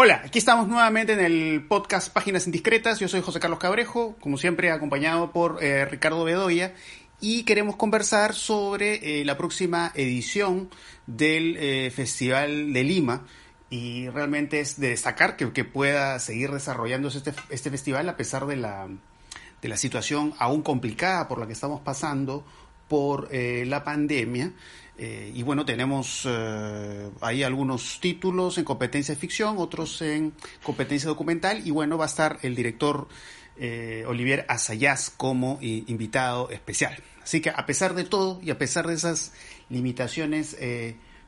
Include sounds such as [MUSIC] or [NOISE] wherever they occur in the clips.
Hola, aquí estamos nuevamente en el podcast Páginas Indiscretas. Yo soy José Carlos Cabrejo, como siempre acompañado por eh, Ricardo Bedoya y queremos conversar sobre eh, la próxima edición del eh, Festival de Lima y realmente es de destacar que, pueda seguir desarrollándose este, este, festival a pesar de la, de la situación aún complicada por la que estamos pasando por la pandemia. Eh, y bueno, tenemos eh, ahí algunos títulos en competencia de ficción, otros en competencia documental, y bueno, va a estar el director eh, Olivier Asayas como invitado especial. Así que a pesar de todo y a pesar de esas limitaciones,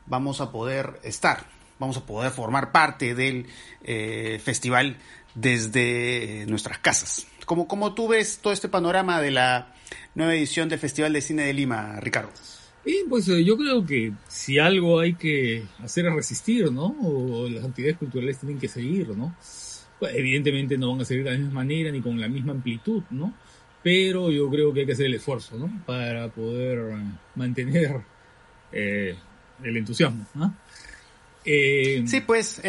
vamos a poder estar, vamos a poder formar parte del festival desde nuestras casas. ¿Cómo, ¿Cómo tú ves todo este panorama de la nueva edición del Festival de Cine de Lima, Ricardo? Y pues eh, yo creo que si algo hay que hacer es resistir, ¿no? O las actividades culturales tienen que seguir, ¿no? Pues evidentemente no van a seguir de la misma manera ni con la misma amplitud, ¿no? Pero yo creo que hay que hacer el esfuerzo, ¿no? Para poder mantener eh, el entusiasmo, ¿no? Eh, sí, pues.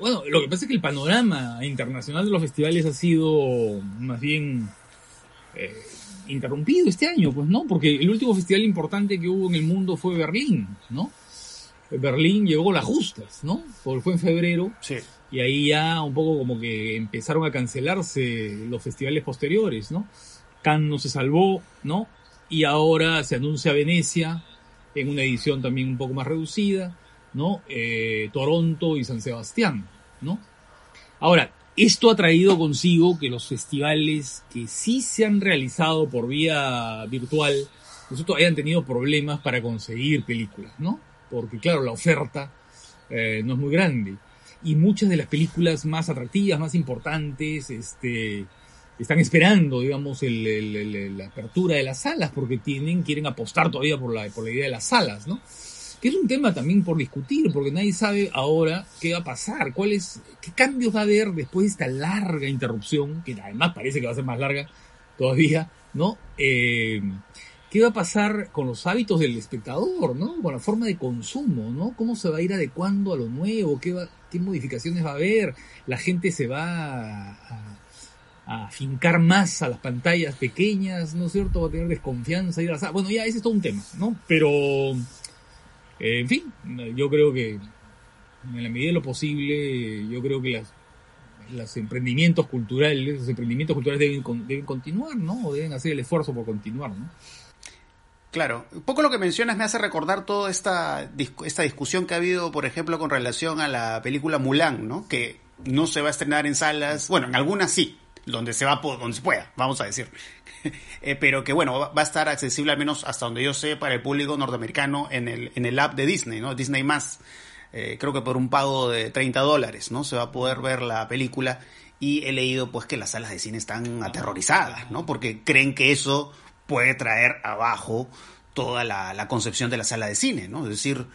Bueno, lo que pasa es que el panorama internacional de los festivales ha sido más bien interrumpido este año, pues, ¿no? Porque el último festival importante que hubo en el mundo fue Berlín, ¿no? Berlín llegó las justas, ¿no? Porque fue en febrero. Sí. Y ahí ya un poco como que empezaron a cancelarse los festivales posteriores, ¿no? Cannes no se salvó, ¿no? Y ahora se anuncia Venecia en una edición también un poco más reducida, ¿no? Eh, Toronto y San Sebastián, ¿no? Ahora, esto ha traído consigo que los festivales que sí se han realizado por vía virtual, nosotros hayan tenido problemas para conseguir películas, ¿no? Porque claro, la oferta eh, no es muy grande. Y muchas de las películas más atractivas, más importantes, este, están esperando, digamos, la apertura de las salas porque tienen, quieren apostar todavía por la, por la idea de las salas, ¿no? Que es un tema también por discutir, porque nadie sabe ahora qué va a pasar, cuáles, qué cambios va a haber después de esta larga interrupción, que además parece que va a ser más larga todavía, ¿no? Eh, ¿Qué va a pasar con los hábitos del espectador, ¿no? Con la forma de consumo, ¿no? ¿Cómo se va a ir adecuando a lo nuevo? ¿Qué, va, qué modificaciones va a haber? ¿La gente se va a, a fincar más a las pantallas pequeñas, ¿no es cierto? Va a tener desconfianza. A... Bueno, ya ese es todo un tema, ¿no? Pero en fin, yo creo que en la medida de lo posible, yo creo que las, los emprendimientos culturales, los emprendimientos culturales deben, deben continuar, ¿no? O deben hacer el esfuerzo por continuar, ¿no? Claro, un poco lo que mencionas me hace recordar toda esta, esta discusión que ha habido, por ejemplo, con relación a la película Mulan, ¿no? Que no se va a estrenar en salas, bueno, en algunas sí, donde se va donde se pueda, vamos a decir. [LAUGHS] Eh, pero que bueno, va a estar accesible al menos hasta donde yo sé para el público norteamericano en el, en el app de Disney, ¿no? Disney más. Eh, creo que por un pago de 30 dólares, ¿no? Se va a poder ver la película y he leído pues que las salas de cine están aterrorizadas, ¿no? Porque creen que eso puede traer abajo toda la, la concepción de la sala de cine, ¿no? Es decir,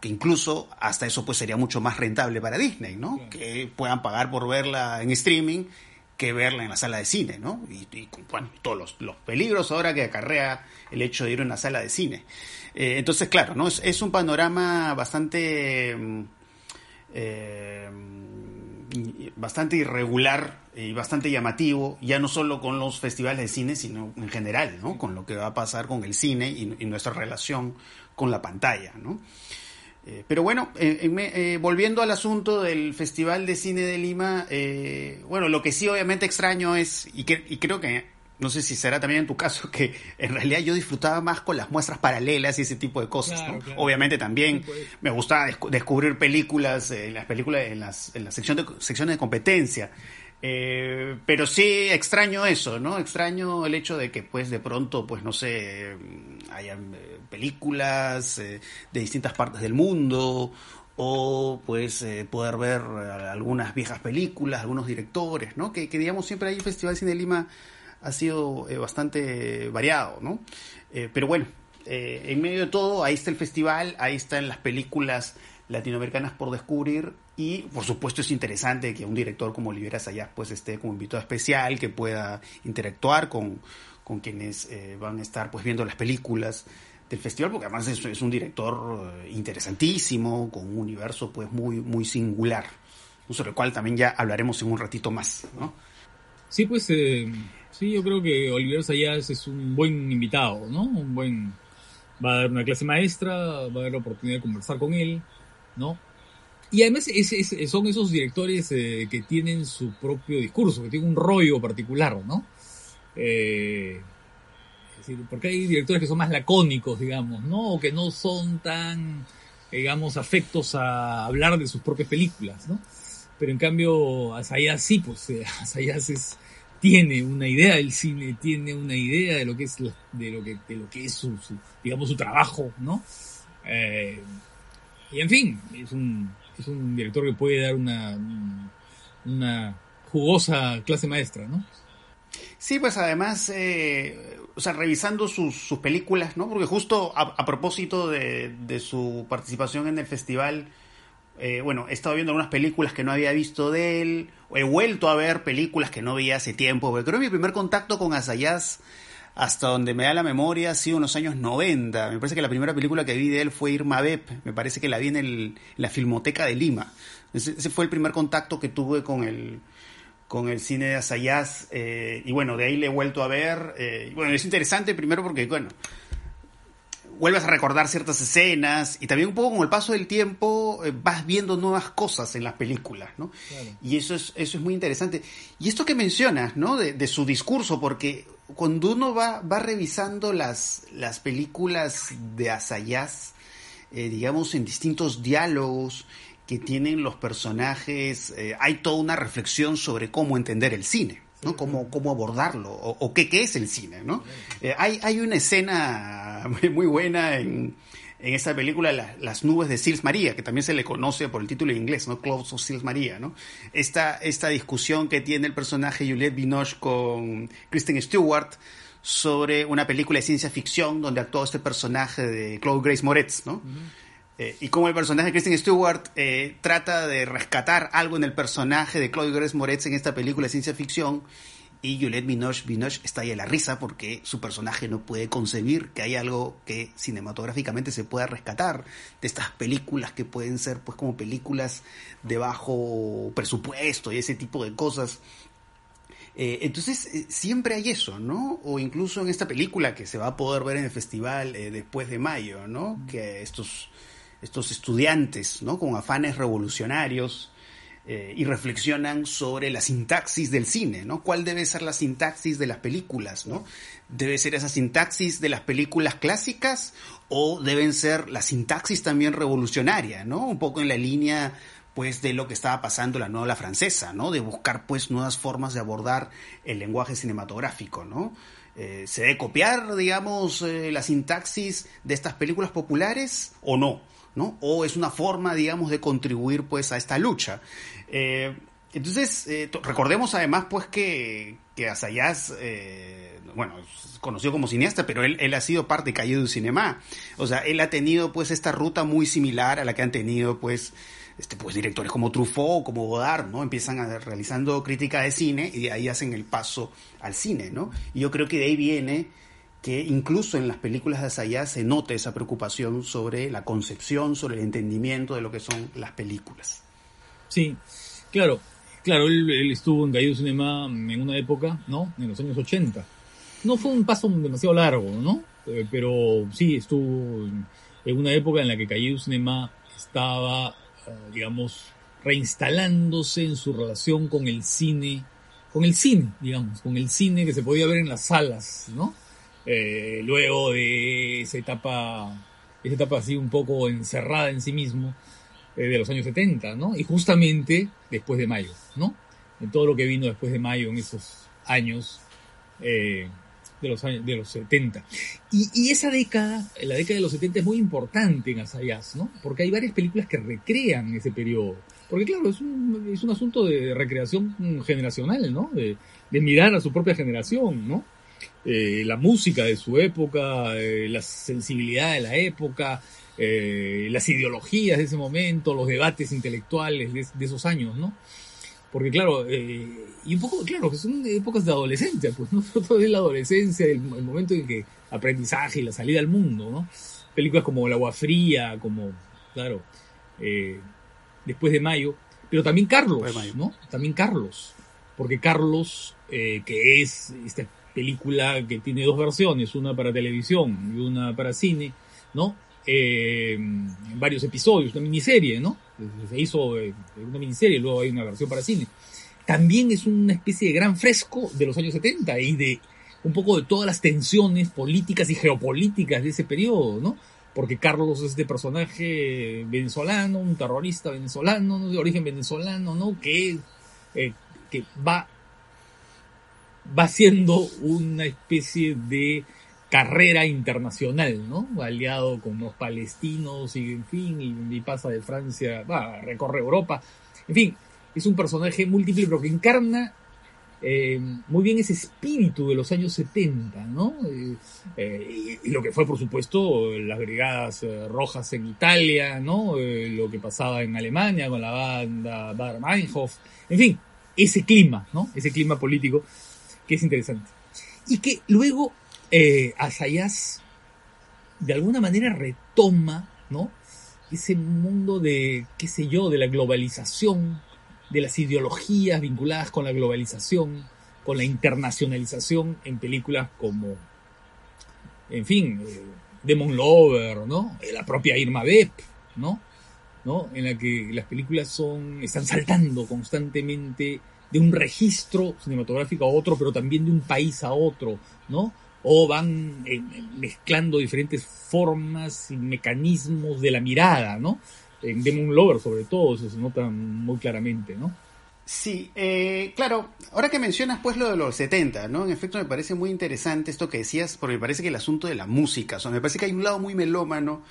que incluso hasta eso pues sería mucho más rentable para Disney, ¿no? Que puedan pagar por verla en streaming que verla en la sala de cine, ¿no? Y, bueno, todos los, peligros ahora que acarrea el hecho de ir a una sala de cine. Eh, entonces, claro, ¿no? Es, un panorama bastante, mm, eh, bastante irregular y bastante llamativo, ya no solo con los festivales de cine, sino en general, ¿no? Con lo que va a pasar con el cine y, y nuestra relación con la pantalla, ¿no? Eh, pero bueno, eh, eh, volviendo al asunto del Festival de Cine de Lima, bueno, lo que sí obviamente extraño es, y, que, y creo que, no sé si será también en tu caso, [LAUGHS] que en realidad yo disfrutaba más con las muestras paralelas y ese tipo de cosas. Obviamente también pues. me gustaba descubrir películas, en las películas, en las, en la sección de, secciones de competencia. Eh, pero sí extraño eso, ¿no? Extraño el hecho de que pues de pronto, pues no sé, hayan eh, películas eh, de distintas partes del mundo o pues poder ver algunas viejas películas, algunos directores, ¿no? Que, digamos siempre ahí el Festival de Cine Lima ha sido bastante variado, ¿no? pero bueno, en medio de todo, ahí está el festival, ahí están las películas latinoamericanas por descubrir y por supuesto es interesante que un director como Olivera Sayas pues esté como invitado especial, que pueda interactuar con, con quienes eh, van a estar pues viendo las películas del festival, porque además es, un director eh, interesantísimo, con un universo pues muy, muy singular. sobre el cual también ya hablaremos en un ratito más, ¿no? Sí, pues eh, sí, yo creo que Oliver Sayas es un buen invitado, ¿no? Un buen va a dar una clase maestra, va a dar la oportunidad de conversar con él, ¿no? Y además son esos directores eh, que tienen su propio discurso, que tienen un rollo particular, ¿no? Eh, es decir, porque hay directores que son más lacónicos, digamos, ¿no? O que no son tan, digamos, afectos a hablar de sus propias películas, ¿no? Pero en cambio, Asayas sí, pues eh, [LAUGHS] Asayas es, tiene una idea del cine, tiene una idea de lo que es, de lo que, de lo que es su, digamos, su trabajo, ¿no? Eh, y en fin, es un, es un director que puede dar una, una jugosa clase maestra, ¿no? Sí, pues además, eh, o sea, revisando sus, sus, películas, ¿no? Porque justo a, propósito de, de, su participación en el festival, eh, bueno, he estado viendo algunas películas que no había visto de él, he vuelto a ver películas que no veía hace tiempo, porque creo que mi primer contacto con Asayas, hasta donde me da la memoria, ha sido en los años 90. Me parece que la primera película que vi de él fue Irma Beb, me parece que la vi en, el, la Filmoteca de Lima. Ese, fue el primer contacto que tuve con el, con el cine de Asayas, eh, y bueno, de ahí le he vuelto a ver. Eh, bueno, es interesante primero porque, bueno, vuelves a recordar ciertas escenas y también un poco con el paso del tiempo eh, vas viendo nuevas cosas en las películas, ¿no? Y eso es, eso es muy interesante. Y esto que mencionas, ¿no? De, su discurso, porque cuando uno va, va revisando las, las películas de Asayas, eh, digamos, en distintos diálogos que tienen los personajes, eh, hay toda una reflexión sobre cómo entender el cine. ¿no? Cómo, cómo abordarlo, o, qué, qué, es el cine, ¿no? Eh, hay, hay una escena [LAUGHS] muy buena en, en esta película, Las nubes de Sils María, que también se le conoce por el título en inglés, ¿no? Clouds of Sils María, ¿no? Esta, esta discusión que tiene el personaje Juliette Binoche con Kristen Stewart sobre una película de ciencia ficción donde actuó este personaje de Claude Grace Moretz, ¿no? Eh, y como el personaje de Kristen Stewart eh, trata de rescatar algo en el personaje de Chloe Grace Moretz en esta película de ciencia ficción y Juliette Binoche, Binoche está ahí a la risa porque su personaje no puede concebir que hay algo que cinematográficamente se pueda rescatar de estas películas que pueden ser pues como películas de bajo presupuesto y ese tipo de cosas. Eh, entonces siempre hay eso, ¿no? O incluso en esta película que se va a poder ver en el festival después de mayo, ¿no? Que estos estos estudiantes, ¿no? Con afanes revolucionarios eh, y reflexionan sobre la sintaxis del cine, ¿no? ¿Cuál debe ser la sintaxis de las películas, ¿no? ¿Debe ser esa sintaxis de las películas clásicas o deben ser la sintaxis también revolucionaria, ¿no? Un poco en la línea pues de lo que estaba pasando la nueva francesa, ¿no? De buscar pues nuevas formas de abordar el lenguaje cinematográfico, ¿no? Eh, ¿Se debe copiar, digamos, eh, la sintaxis de estas películas populares o no? ¿no? O es una forma, digamos, de contribuir pues a esta lucha. Eh, entonces, recordemos además pues que, que Asayas, bueno, es conocido como cineasta, pero él, él ha sido parte de Calle du Cinema. O sea, él ha tenido pues esta ruta muy similar a la que han tenido pues este, pues directores como Truffaut, como Godard, ¿no? Empiezan a, realizando crítica de cine y de ahí hacen el paso al cine, ¿no? Y yo creo que de ahí viene que incluso en las películas de Asayas se note esa preocupación sobre la concepción, sobre el entendimiento de lo que son las películas. Sí, claro, claro, él, estuvo en Gallo Cinema en una época, ¿no? En los años 80. No fue un paso demasiado largo, ¿no? Eh, pero sí estuvo en una época en la que Calle Cinema estaba, digamos, reinstalándose en su relación con el cine, con el cine, digamos, con el cine que se podía ver en las salas, ¿no? Eh, luego de esa etapa, esa etapa así un poco encerrada en sí mismo, eh, de los años 70, ¿no? Y justamente después de mayo, ¿no? En todo lo que vino después de mayo en esos años, eh, de los años, de los 70. Y, esa década, la década de los 70 es muy importante en Asayas, ¿no? Porque hay varias películas que recrean ese periodo. Porque claro, es un, es un asunto de recreación generacional, ¿no? De, de mirar a su propia generación, ¿no? Eh, la música de su época, eh, la sensibilidad de la época, eh, las ideologías de ese momento, los debates intelectuales de, esos años, ¿no? Porque claro, y un poco, claro, que son épocas de adolescencia, pues no [LAUGHS] todo es la adolescencia, el, momento en que aprendizaje y la salida al mundo, ¿no? Películas como El agua fría, como, claro, después de mayo, Pero también Carlos, ¿no? También Carlos. Porque Carlos, eh, que es esta película que tiene dos versiones, una para televisión y una para cine, ¿no? Eh, en varios episodios, una miniserie, ¿no? Se hizo eh, una miniserie, luego hay una versión para cine. También es una especie de gran fresco de los años 70 y de un poco de todas las tensiones políticas y geopolíticas de ese periodo, ¿no? Porque Carlos es este personaje venezolano, un terrorista venezolano, de origen venezolano, ¿no? Que, eh, que va, va siendo una especie de carrera internacional, ¿no? Aliado con los palestinos y en fin, y, pasa de Francia, va, recorre Europa. En fin, es un personaje múltiple, pero que encarna eh, muy bien ese espíritu de los años 70, ¿no? Eh, eh, y, lo que fue, por supuesto, las brigadas rojas en Italia, ¿no? lo que pasaba en Alemania con la banda Bader Meinhof, en fin, ese clima, ¿no? Ese clima político que es interesante. Y que luego eh, Asayas de alguna manera retoma, ¿no? Ese mundo de, qué sé yo, de la globalización, de las ideologías vinculadas con la globalización, con la internacionalización en películas como, en fin, eh, Demon Lover, ¿no? Eh, la propia Irma Bep, ¿no? ¿no? En la que las películas son, están saltando constantemente de un registro cinematográfico a otro, pero también de un país a otro, ¿no? O van eh, mezclando diferentes formas y mecanismos de la mirada, ¿no? En Demon Lover sobre todo eso se nota muy claramente, ¿no? Sí, eh, claro, ahora que mencionas pues lo de los 70, ¿no? En efecto me parece muy interesante esto que decías, porque me parece que el asunto de la música, o sea, me parece que hay un lado muy melómano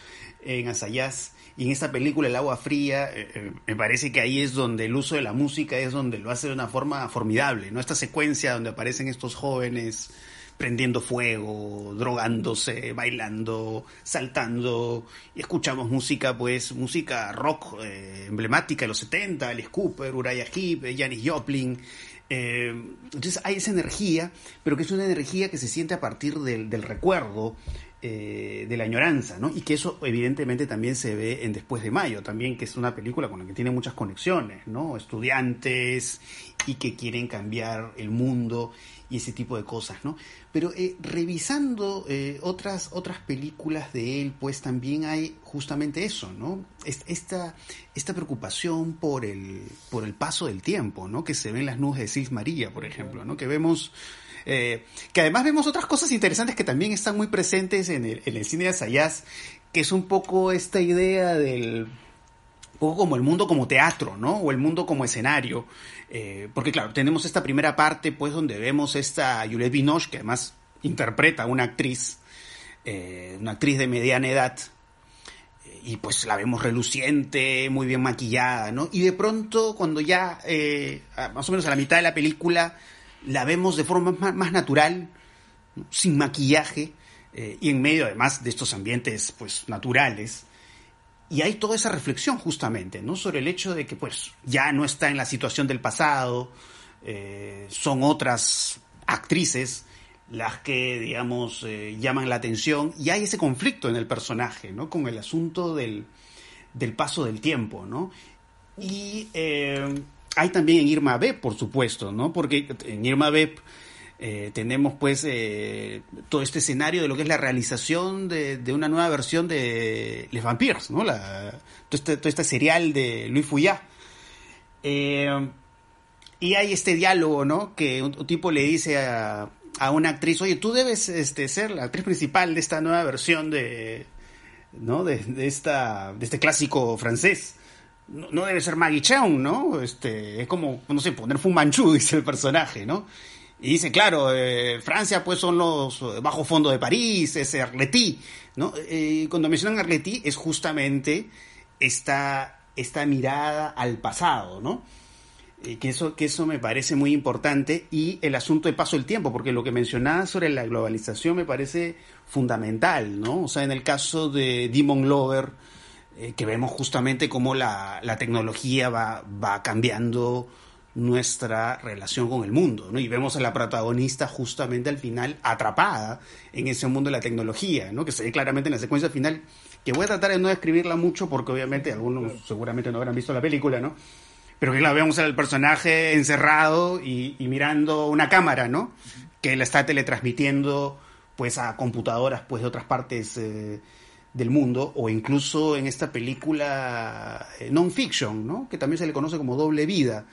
en Asayas y en esta película El agua fría, eh, me parece que ahí es donde el uso de la música es donde lo hace de una forma formidable, ¿no? Esta secuencia donde aparecen estos jóvenes prendiendo fuego, drogándose, bailando, saltando, y escuchamos música, pues, música rock eh, emblemática de los 70, Alice Cooper, Uriah Heep, Janis Joplin, eh, entonces hay esa energía, pero que es una energía que se siente a partir del, recuerdo, eh, de la añoranza, ¿no? Y que eso evidentemente también se ve en Después de Mayo, también que es una película con la que tiene muchas conexiones, ¿no? Estudiantes y que quieren cambiar el mundo y ese tipo de cosas, ¿no? Pero eh, revisando eh, otras, otras películas de él, pues también hay justamente eso, ¿no? Esta, esta preocupación por el, por el paso del tiempo, ¿no? Que se ve en las nubes de Sis María, por ejemplo, ¿no? Que vemos... Eh, que además vemos otras cosas interesantes que también están muy presentes en el, el cine de Asayas, que es un poco esta idea del poco como el mundo como teatro, ¿no? O el mundo como escenario. Eh, porque claro, tenemos esta primera parte, pues, donde vemos esta Juliette Binoche, que además interpreta a una actriz, eh, una actriz de mediana edad, eh, y pues la vemos reluciente, muy bien maquillada, ¿no? Y de pronto, cuando ya, más o menos a la mitad de la película, la vemos de forma más, natural, sin maquillaje, y en medio además de estos ambientes, pues, naturales, y hay toda esa reflexión justamente, ¿no? Sobre el hecho de que pues ya no está en la situación del pasado, eh, son otras actrices las que, digamos, eh, llaman la atención y hay ese conflicto en el personaje, ¿no? Con el asunto del, del paso del tiempo, ¿no? Y eh, hay también en Irma B, por supuesto, ¿no? Porque en Irma B eh, tenemos pues eh, todo este escenario de lo que es la realización de, una nueva versión de Les Vampires, ¿no? La, todo, este, todo este serial de Luis Fuyá. Eh, y hay este diálogo, ¿no? Que un, tipo le dice a, a, una actriz, oye, tú debes este, ser la actriz principal de esta nueva versión de, ¿no? De, esta, de este clásico francés. No, no debe ser Maggie Cheung, ¿no? Este, es como, no sé, poner Fu Manchu, [LAUGHS] dice el personaje, ¿no? Y dice, claro, eh, Francia pues son los eh, bajo fondo de París, es Arletty, ¿no? Eh, cuando mencionan Arletty es justamente esta, esta mirada al pasado, ¿no? que, eso, que eso me parece muy importante y el asunto de paso del tiempo, porque lo que mencionaba sobre la globalización me parece fundamental, ¿no? O sea, en el caso de Demon Lover, que vemos justamente cómo la, la tecnología va, va cambiando nuestra relación con el mundo, ¿no? Y vemos a la protagonista justamente al final atrapada en ese mundo de la tecnología, ¿no? Que se ve claramente en la secuencia final, que voy a tratar de no describirla mucho porque obviamente algunos seguramente no habrán visto la película, ¿no? Pero que claro, vemos al personaje encerrado y, mirando una cámara, ¿no? Que le está teletransmitiendo pues a computadoras pues de otras partes eh, del mundo o incluso en esta película eh, non-fiction, ¿no? Que también se le conoce como Doble Vida,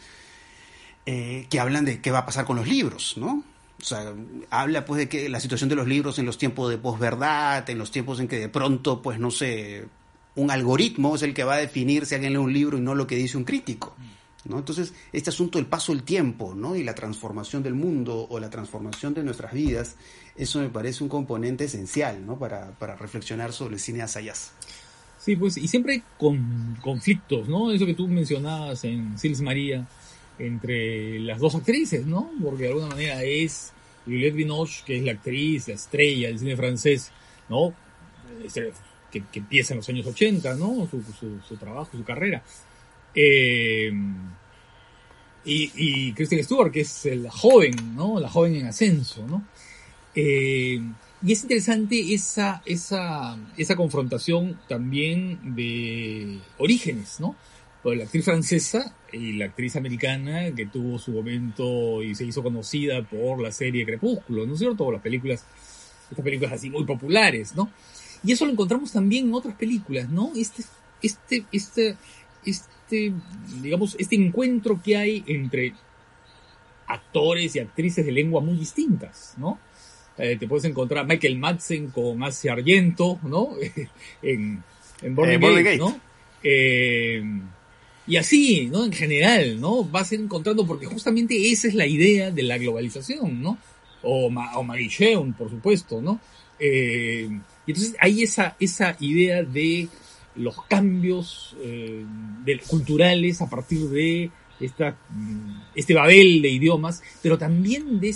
eh, que hablan de qué va a pasar con los libros, ¿no? O sea, habla pues de que la situación de los libros en los tiempos de posverdad, en los tiempos en que de pronto, pues no sé, un algoritmo es el que va a definir si alguien lee un libro y no lo que dice un crítico. ¿no? Entonces, este asunto del paso del tiempo ¿no? y la transformación del mundo o la transformación de nuestras vidas, eso me parece un componente esencial ¿no? para, para reflexionar sobre el cine Asayas. Sí, pues, y siempre con conflictos, ¿no? Eso que tú mencionabas en Sils María, entre las dos actrices, ¿no? Porque de alguna manera es Juliette Binoche, que es la actriz, la estrella del cine francés, ¿no? Este, que, empieza en los años 80, ¿no? Su, trabajo, su carrera. Eh, y, y Kristen Stewart, que es la joven, ¿no? La joven en ascenso, ¿no? Eh, y es interesante esa, esa, esa confrontación también de orígenes, ¿no? La actriz francesa y la actriz americana que tuvo su momento y se hizo conocida por la serie Crepúsculo, ¿no es cierto? las películas, estas películas así muy populares, ¿no? Y eso lo encontramos también en otras películas, ¿no? Este, este, este, este, digamos, este encuentro que hay entre actores y actrices de lengua muy distintas, ¿no? Eh, te puedes encontrar a Michael Madsen con Asia Argento, ¿no? [LAUGHS] en, en Born eh, ¿no? Eh, y así, ¿no? En general, ¿no? Vas encontrando, porque justamente esa es la idea de la globalización, ¿no? O, o Maggie por supuesto, ¿no? Eh, y entonces hay esa, esa idea de los cambios eh, culturales a partir de esta, mm, este babel de idiomas, pero también de,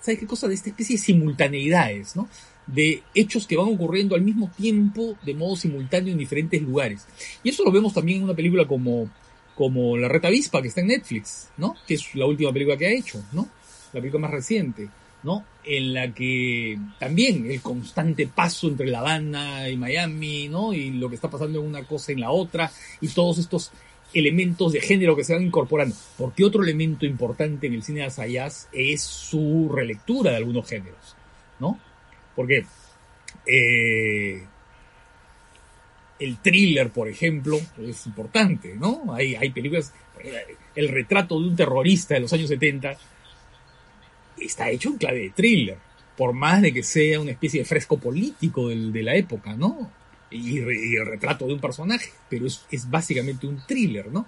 ¿sabes qué cosa? De esta especie de simultaneidades, ¿no? De hechos que van ocurriendo al mismo tiempo, de modo simultáneo en diferentes lugares. Y eso lo vemos también en una película como, como La Reta Avispa, que está en Netflix, ¿no? Que es la última película que ha hecho, ¿no? La película más reciente. ¿no? En la que también el constante paso entre La Habana y Miami, ¿no? Y lo que está pasando en una cosa en la otra, y todos estos elementos de género que se van incorporando. Porque otro elemento importante en el cine de Asayas es su relectura de algunos géneros, ¿no? Porque eh, el thriller, por ejemplo, es importante, ¿no? Hay, hay películas, el retrato de un terrorista de los años 70 está hecho en clave de thriller, por más de que sea una especie de fresco político de la época, ¿no? Y, el retrato de un personaje, pero es, básicamente un thriller, ¿no?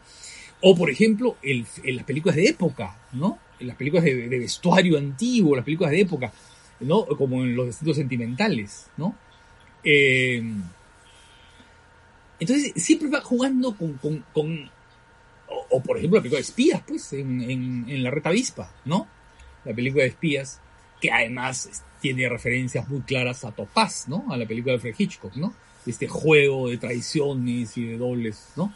O, por ejemplo, en las películas de época, ¿no? En las películas de, vestuario antiguo, las películas de época, ¿no? Como en los destinos sentimentales, ¿no? Eh, entonces, siempre va jugando con, o, por ejemplo, la película de espías, pues, en, en la reta avispa, ¿no? la película de espías, que además tiene referencias muy claras a Topaz, ¿no? A la película de Fred Hitchcock, ¿no? Este juego de traiciones y de dobles, ¿no?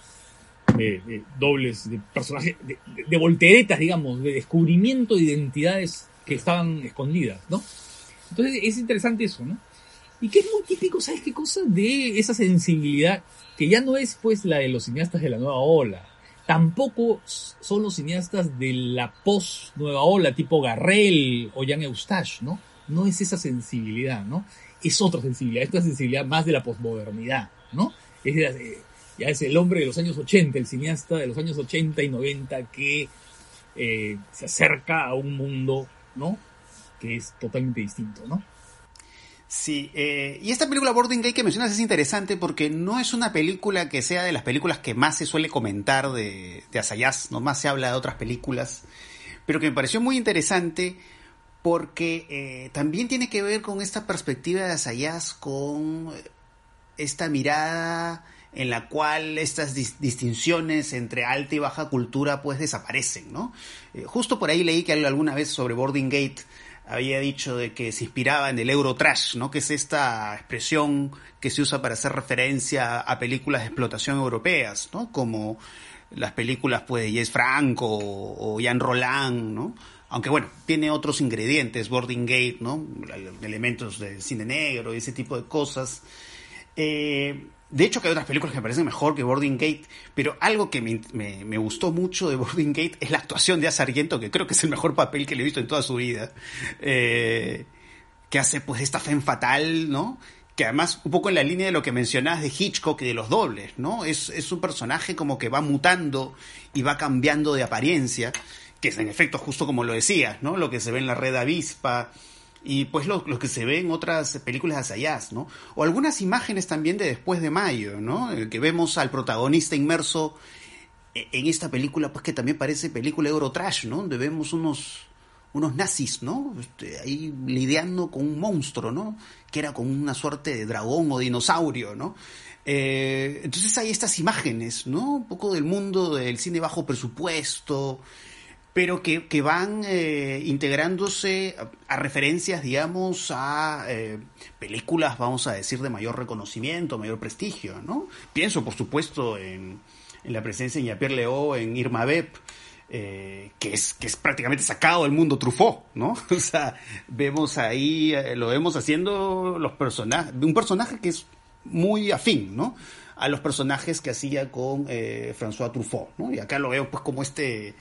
De, dobles, de personajes, de, volteretas, digamos, de descubrimiento de identidades que estaban escondidas, ¿no? Entonces es interesante eso, ¿no? Y que es muy típico, ¿sabes qué cosa? De esa sensibilidad que ya no es pues la de los cineastas de la nueva ola, Tampoco son los cineastas de la post nueva ola, tipo Garrel o Jean Eustache, ¿no? No es esa sensibilidad, ¿no? Es otra sensibilidad, esta sensibilidad más de la posmodernidad, ¿no? Es ya es el hombre de los años 80, el cineasta de los años 80 y 90 que eh, se acerca a un mundo, ¿no? Que es totalmente distinto, ¿no? Sí, eh, y esta película Boarding Gate que mencionas es interesante porque no es una película que sea de las películas que más se suele comentar de, de Asayas, no más se habla de otras películas, pero que me pareció muy interesante porque eh, también tiene que ver con esta perspectiva de Asayas, con esta mirada en la cual estas distinciones entre alta y baja cultura pues desaparecen, ¿no? Eh, justo por ahí leí que alguna vez sobre Boarding Gate había dicho de que se inspiraba en el Eurotrash, ¿no? Que es esta expresión que se usa para hacer referencia a películas de explotación europeas, ¿no? Como las películas pues de Jess Franco o, Jan Roland, ¿no? Aunque bueno, tiene otros ingredientes, Boarding Gate, ¿no? Elementos de cine negro y ese tipo de cosas. Eh, De hecho, que hay otras películas que me parecen mejor que Boarding Gate, pero algo que me, gustó mucho de Boarding Gate es la actuación de Azarguento, que creo que es el mejor papel que le he visto en toda su vida. Eh, que hace pues esta fe fatal, ¿no? Que además, un poco en la línea de lo que mencionabas de Hitchcock y de los dobles, ¿no? Es, es un personaje como que va mutando y va cambiando de apariencia, que es en efecto justo como lo decías, ¿no? Lo que se ve en la red avispa, y pues lo, que se ve en otras películas de Asayas, ¿no? O algunas imágenes también de Después de Mayo, ¿no? El que vemos al protagonista inmerso e, en esta película, pues que también parece película de Eurotrash, ¿no? Donde vemos unos, unos nazis, ¿no? Este, ahí lidiando con un monstruo, ¿no? Que era como una suerte de dragón o dinosaurio, ¿no? Eh, entonces hay estas imágenes, ¿no? Un poco del mundo del cine bajo presupuesto, pero que, que van eh, integrándose a, referencias, digamos, a eh, películas, vamos a decir, de mayor reconocimiento, mayor prestigio, ¿no? Pienso, por supuesto, en, en la presencia de Jean-Pierre Leo, en Irma Beb, eh, que, es, que es prácticamente sacado del mundo Truffaut, ¿no? [LAUGHS] O sea, vemos ahí, lo vemos haciendo los personajes, un personaje que es muy afín, ¿no? A los personajes que hacía con François Truffaut, ¿no? Y acá lo veo pues como este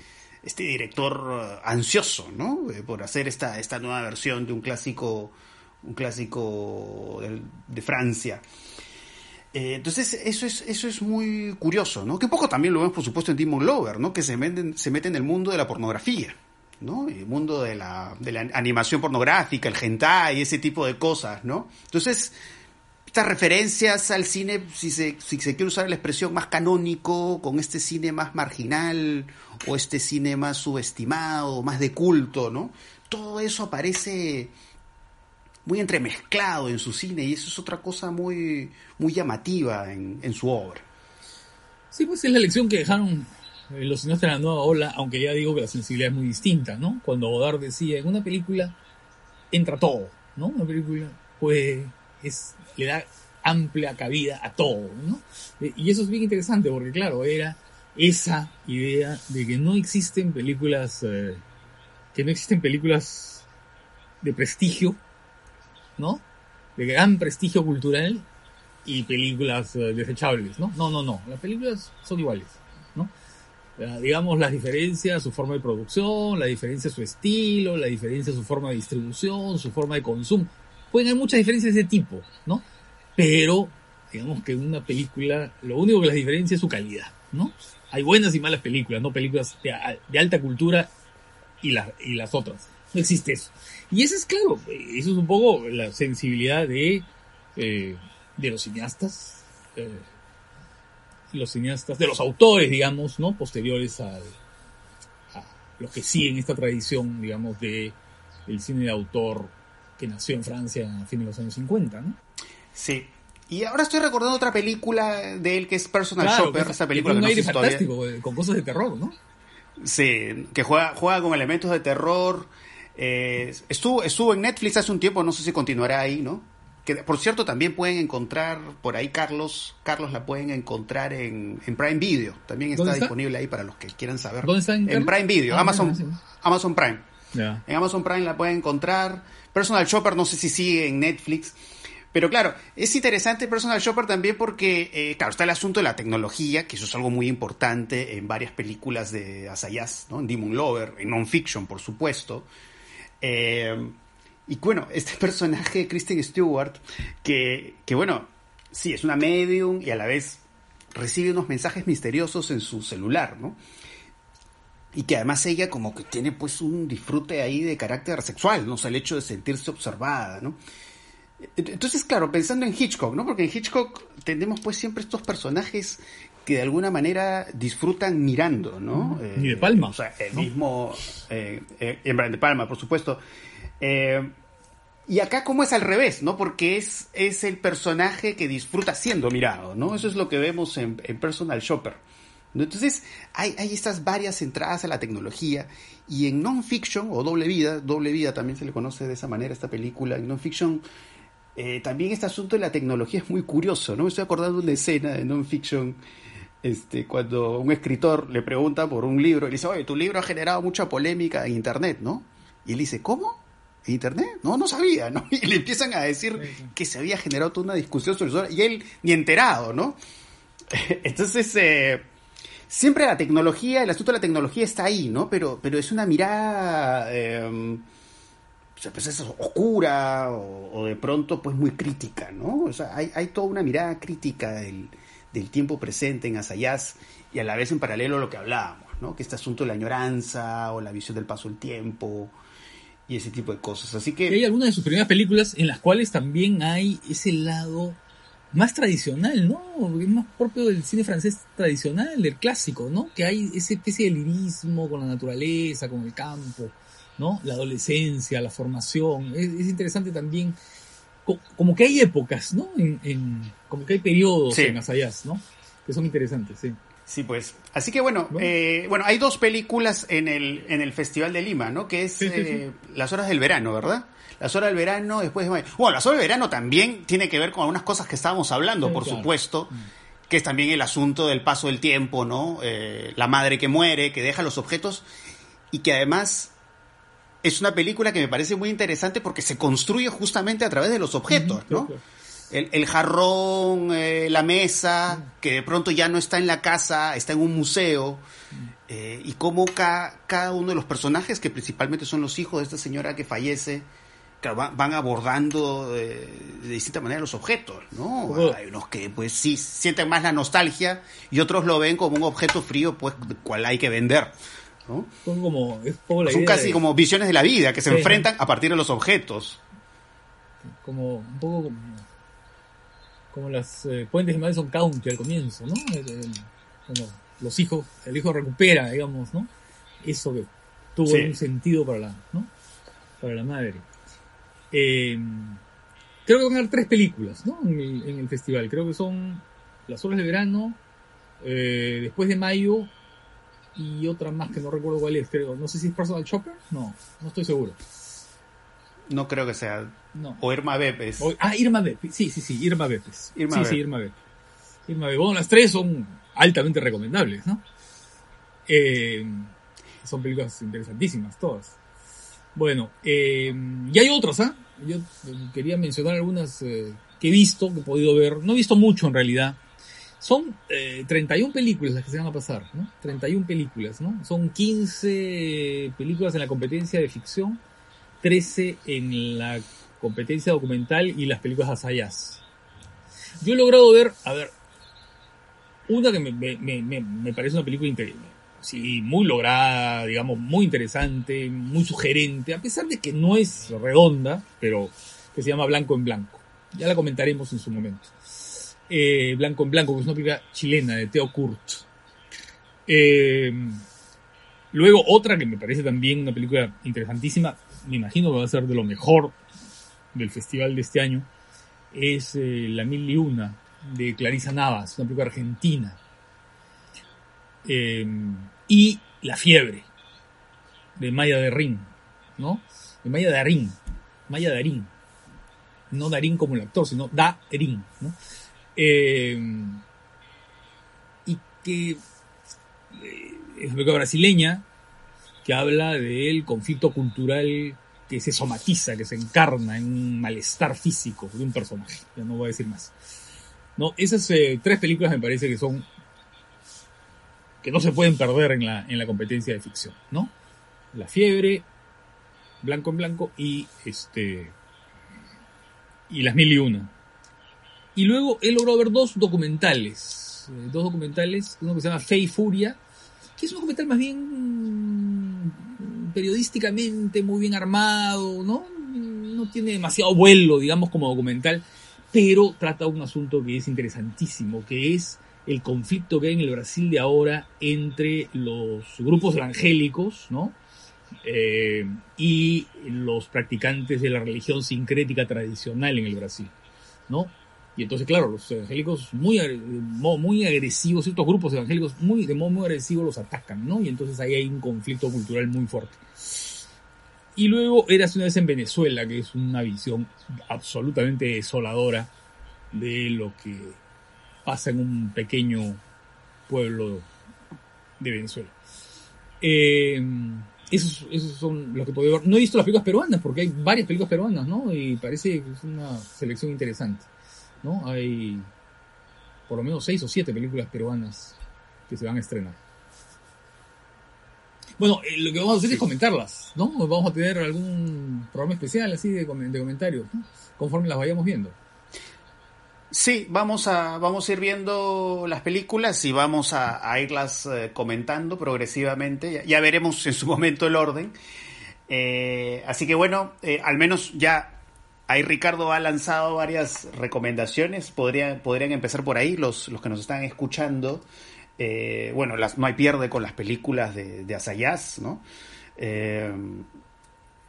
este director eh, ansioso, ¿no? Eh, por hacer esta, esta nueva versión de un clásico, un clásico de, Francia. Eh, entonces, eso es, eso es muy curioso, ¿no? Que un poco también lo vemos, por supuesto, en Demon Lover, ¿no? Que se, se mete en el mundo de la pornografía, ¿no? El mundo de la, de la animación pornográfica, el hentai, ese tipo de cosas, ¿no? Entonces, estas referencias al cine, si se, si se quiere usar la expresión más canónico, con este cine más marginal o este cine más subestimado, más de culto, ¿no? Todo eso aparece muy entremezclado en su cine y eso es otra cosa muy, muy llamativa en, en su obra. Sí, pues es la lección que dejaron eh, los cineastas de la nueva ola, aunque ya digo que la sensibilidad es muy distinta, ¿no? Cuando Godard decía, en una película entra todo, ¿no? Una película, pues, le da amplia cabida a todo, ¿no? Y eso es bien interesante porque, claro, era esa idea de que no existen películas, eh, que no existen películas de prestigio, ¿no? De gran prestigio cultural y películas eh, desechables, ¿no? No, no, no, las películas son iguales, ¿no? digamos, las diferencias, su forma de producción, la diferencia su estilo, la diferencia su forma de distribución, su forma de consumo. Pueden haber muchas diferencias de tipo, ¿no? Pero, digamos que una película, lo único que las diferencia es su calidad, ¿no? Hay buenas y malas películas, no películas de, alta cultura y, y las otras. No existe eso. Y eso es claro, eso es un poco la sensibilidad de, eh, de los cineastas, eh, los cineastas, de los autores, digamos, ¿no? Posteriores a los que siguen esta tradición, digamos, de el cine de autor que nació en Francia a fines de los años 50, ¿no? Sí. Y ahora estoy recordando otra película de él que es Personal Shopper, esa película que, no aire fantástico, eh, con cosas de terror, ¿no? Sí, que juega, juega con elementos de terror. Eh, estuvo, estuvo en Netflix hace un tiempo, no sé si continuará ahí, ¿no? Que por cierto también pueden encontrar por ahí Carlos, Carlos la pueden encontrar en, en Prime Video, también está, disponible ahí para los que quieran saber. ¿Dónde está en, Prime Video, ah, Amazon, Amazon Prime. En Amazon Prime la pueden encontrar. Personal Shopper no sé si sigue en Netflix. Pero claro, es interesante Personal Shopper también porque, eh, claro, está el asunto de la tecnología, que eso es algo muy importante en varias películas de Asayas, ¿no? En Demon Lover, en Non-Fiction, por supuesto. Eh, y bueno, este [LAUGHS] personaje, Kristen Stewart, que, que bueno, sí, es una medium y a la vez recibe unos mensajes misteriosos en su celular, ¿no? Y que además ella como que tiene pues un disfrute ahí de carácter sexual, ¿no? O sea, el hecho de sentirse observada, ¿no? Entonces, claro, pensando en Hitchcock, ¿no? Porque en Hitchcock tenemos pues siempre estos personajes que de alguna manera disfrutan mirando, ¿no? Y de Palma. o sea, el mismo eh, eh, en De Palma, por supuesto. Eh, y acá como es al revés, ¿no? Porque es, es el personaje que disfruta siendo mirado, ¿no? Eso es lo que vemos en, Personal Shopper. Entonces, hay, hay, estas varias entradas a la tecnología y en non-fiction o doble vida, doble vida también se le conoce de esa manera esta película, en non-fiction eh, también este asunto de la tecnología es muy curioso, ¿no? Me estoy acordando de una escena de non-fiction este, cuando un escritor le pregunta por un libro y le dice, oye, tu libro ha generado mucha polémica en Internet, ¿no? Y él dice, ¿cómo? ¿En internet? No, no sabía, ¿no? [LAUGHS] Y le empiezan a decir que se había generado toda una discusión sobre eso y él ni enterado, ¿no? [LAUGHS] Entonces, eh, siempre la tecnología, el asunto de la tecnología está ahí, ¿no? Pero, pero es una mirada, eh, pues es oscura o, de pronto pues muy crítica, ¿no? O sea, hay, hay toda una mirada crítica del, del tiempo presente en Asayas y a la vez en paralelo a lo que hablábamos, ¿no? Que este asunto de la añoranza o la visión del paso del tiempo y ese tipo de cosas. Así que... Hay algunas de sus primeras películas en las cuales también hay ese lado más tradicional, ¿no? Es más propio del cine francés tradicional, del clásico, ¿no? Que hay esa especie de lirismo con la naturaleza, con el campo, ¿no? La adolescencia, la formación. Es, interesante también, como que hay épocas, ¿no? En, como que hay periodos en Asayas, ¿no? Que son interesantes, sí. Sí, pues. Así que bueno, eh, bueno, hay dos películas en el, en el Festival de Lima, ¿no? Que es eh, Las Horas del Verano, ¿verdad? Las Horas del Verano, después de Bueno, Las Horas del Verano también tiene que ver con algunas cosas que estábamos hablando, por supuesto, mm. que es también el asunto del paso del tiempo, ¿no? Eh, la madre que muere, que deja los objetos y que además es una película que me parece muy interesante porque se construye justamente a través de los objetos, ¿no? el, jarrón, eh, la mesa, que de pronto ya no está en la casa, está en un museo, eh, y cómo cada uno de los personajes, que principalmente son los hijos de esta señora que fallece, van, abordando de, distinta manera los objetos, ¿no? Hay unos que pues sí sienten más la nostalgia y otros lo ven como un objeto frío, pues cual hay que vender. ¿no? Son como son casi como visiones de la vida que se enfrentan a partir de los objetos. Como un poco como como las eh, puentes de Madison County al comienzo, ¿no? como los hijos, el hijo recupera, digamos, ¿no? Eso que tuvo un sentido para la, ¿no? Para la madre. Eh, creo que van a haber tres películas, ¿no? En el, festival. Creo que son Las Horas de Verano, eh, Después de Mayo y otra más que no recuerdo cuál es, creo. No sé si es Personal Chopper, no, no estoy seguro. No creo que sea. O Irma Bepes. ah, Irma Bepes. Sí, sí, sí, Irma Bepes. Irma sí, sí, Irma Bepes. Irma Bepes. Bueno, las tres son altamente recomendables, ¿no? Eh, son películas interesantísimas, todas. Bueno, eh, y hay otras, ¿ah? Yo quería mencionar algunas eh, que he visto, que he podido ver. No he visto mucho en realidad. Son 31 películas las que se van a pasar, ¿no? 31 películas, ¿no? Son 15 películas en la competencia de ficción 13 en la competencia documental y las películas Asayas. Yo he logrado ver, a ver, una que me, me, parece una película increíble. Sí, muy lograda, digamos, muy interesante, muy sugerente, a pesar de que no es redonda, pero que se llama Blanco en Blanco. Ya la comentaremos en su momento. Eh, Blanco en Blanco, que es una película chilena de Theo Kurt. Eh, luego otra que me parece también una película interesantísima, me imagino que va a ser de lo mejor del festival de este año, es eh, La Mil y Una de Clarisa Navas, una película argentina. Em, y La Fiebre de Maya Darín, ¿no? De Maya Darín, Maya Darín. No Darín como el actor, sino Darín, ¿no? Em, y que eh, es una brasileña que habla del conflicto cultural que se somatiza, que se encarna en un malestar físico de un personaje. Ya no voy a decir más. No, esas eh, tres películas me parece que son que no se pueden perder en la, en la competencia de ficción, ¿no? La fiebre, blanco en blanco y este y las mil y una. Y luego he logrado ver dos documentales, eh, dos documentales, uno que se llama Fe y Furia, que es un documental más bien periodísticamente muy bien armado, ¿no? No tiene demasiado vuelo, digamos, como documental, pero trata un asunto que es interesantísimo, que es el conflicto que hay en el Brasil de ahora entre los grupos evangélicos, ¿no? Eh, y los practicantes de la religión sincrética tradicional en el Brasil, ¿no? Y entonces, claro, los evangélicos muy, muy agresivos, ciertos grupos evangélicos muy, de modo muy agresivo los atacan, ¿no? Y entonces ahí hay un conflicto cultural muy fuerte. Y luego Eras una vez en Venezuela, que es una visión absolutamente desoladora de lo que pasa en un pequeño pueblo de Venezuela. Eh, esos, esos son los que puedo ver. No he visto las películas peruanas, porque hay varias películas peruanas, ¿no? Y parece que es una selección interesante, ¿no? Hay por lo menos seis o siete películas peruanas que se van a estrenar. Bueno, eh, lo que vamos a hacer es comentarlas, ¿no? Vamos a tener algún programa especial así de, de comentarios, ¿no? Conforme las vayamos viendo. Sí, vamos a, vamos a ir viendo las películas y vamos a, irlas eh, comentando progresivamente. Ya, veremos en su momento el orden. Eh, así que bueno, al menos ya ahí Ricardo ha lanzado varias recomendaciones. Podrían, podrían empezar por ahí los, los que nos están escuchando. Eh, bueno, las, no hay pierde con las películas de, de Asayas, ¿no?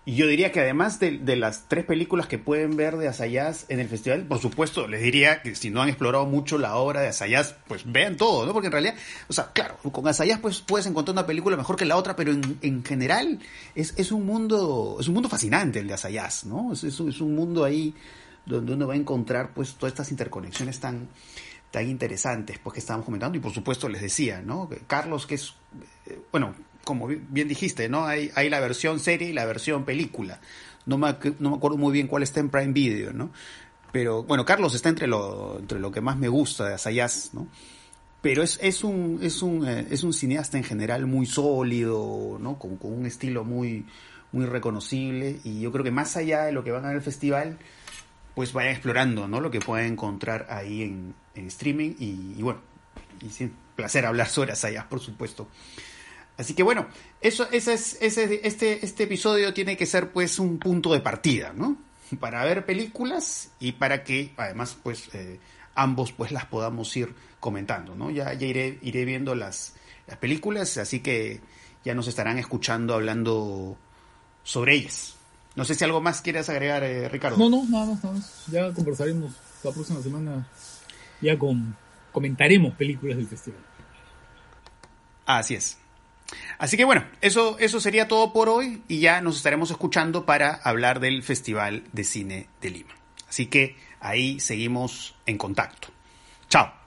Y yo diría que además de, las tres películas que pueden ver de Asayas en el festival, por supuesto, les diría que si no han explorado mucho la obra de Asayas, pues vean todo, ¿no? Porque en realidad, o sea, claro, con Asayas pues puedes encontrar una película mejor que la otra, pero en, en general es, es, un mundo es un mundo fascinante el de Asayas, ¿no? Es, es, es un mundo ahí donde uno va a encontrar pues todas estas interconexiones tan tan interesantes pues que estábamos comentando y por supuesto les decía, ¿no? Carlos que es eh, bueno, como bien dijiste, ¿no? Hay, hay la versión serie y la versión película. No me, no me acuerdo muy bien cuál está en Prime Video, ¿no? Pero bueno, Carlos está entre lo, entre lo que más me gusta de Asayas, ¿no? Pero es, es, un, es, un, eh, es un cineasta en general muy sólido, ¿no? Con, un estilo muy, muy reconocible. Y yo creo que más allá de lo que van a ver el festival, pues vayan explorando, ¿no? Lo que pueden encontrar ahí en, en streaming. Y, y bueno, y sin placer hablar sobre Asayas, por supuesto. Así que bueno, eso, ese es, ese, este, este episodio tiene que ser pues un punto de partida, ¿no? [LAUGHS] Para ver películas y para que además pues eh, ambos pues las podamos ir comentando, ¿no? Ya, ya iré, iré viendo las, las películas, así que ya nos estarán escuchando hablando sobre ellas. No sé si algo más quieres agregar, eh, Ricardo. No, no, nada más, nada más. Ya conversaremos la próxima semana, ya con, comentaremos películas del festival. Así es. Así que bueno, eso, eso sería todo por hoy y ya nos estaremos escuchando para hablar del Festival de Cine de Lima. Así que ahí seguimos en contacto. Chao.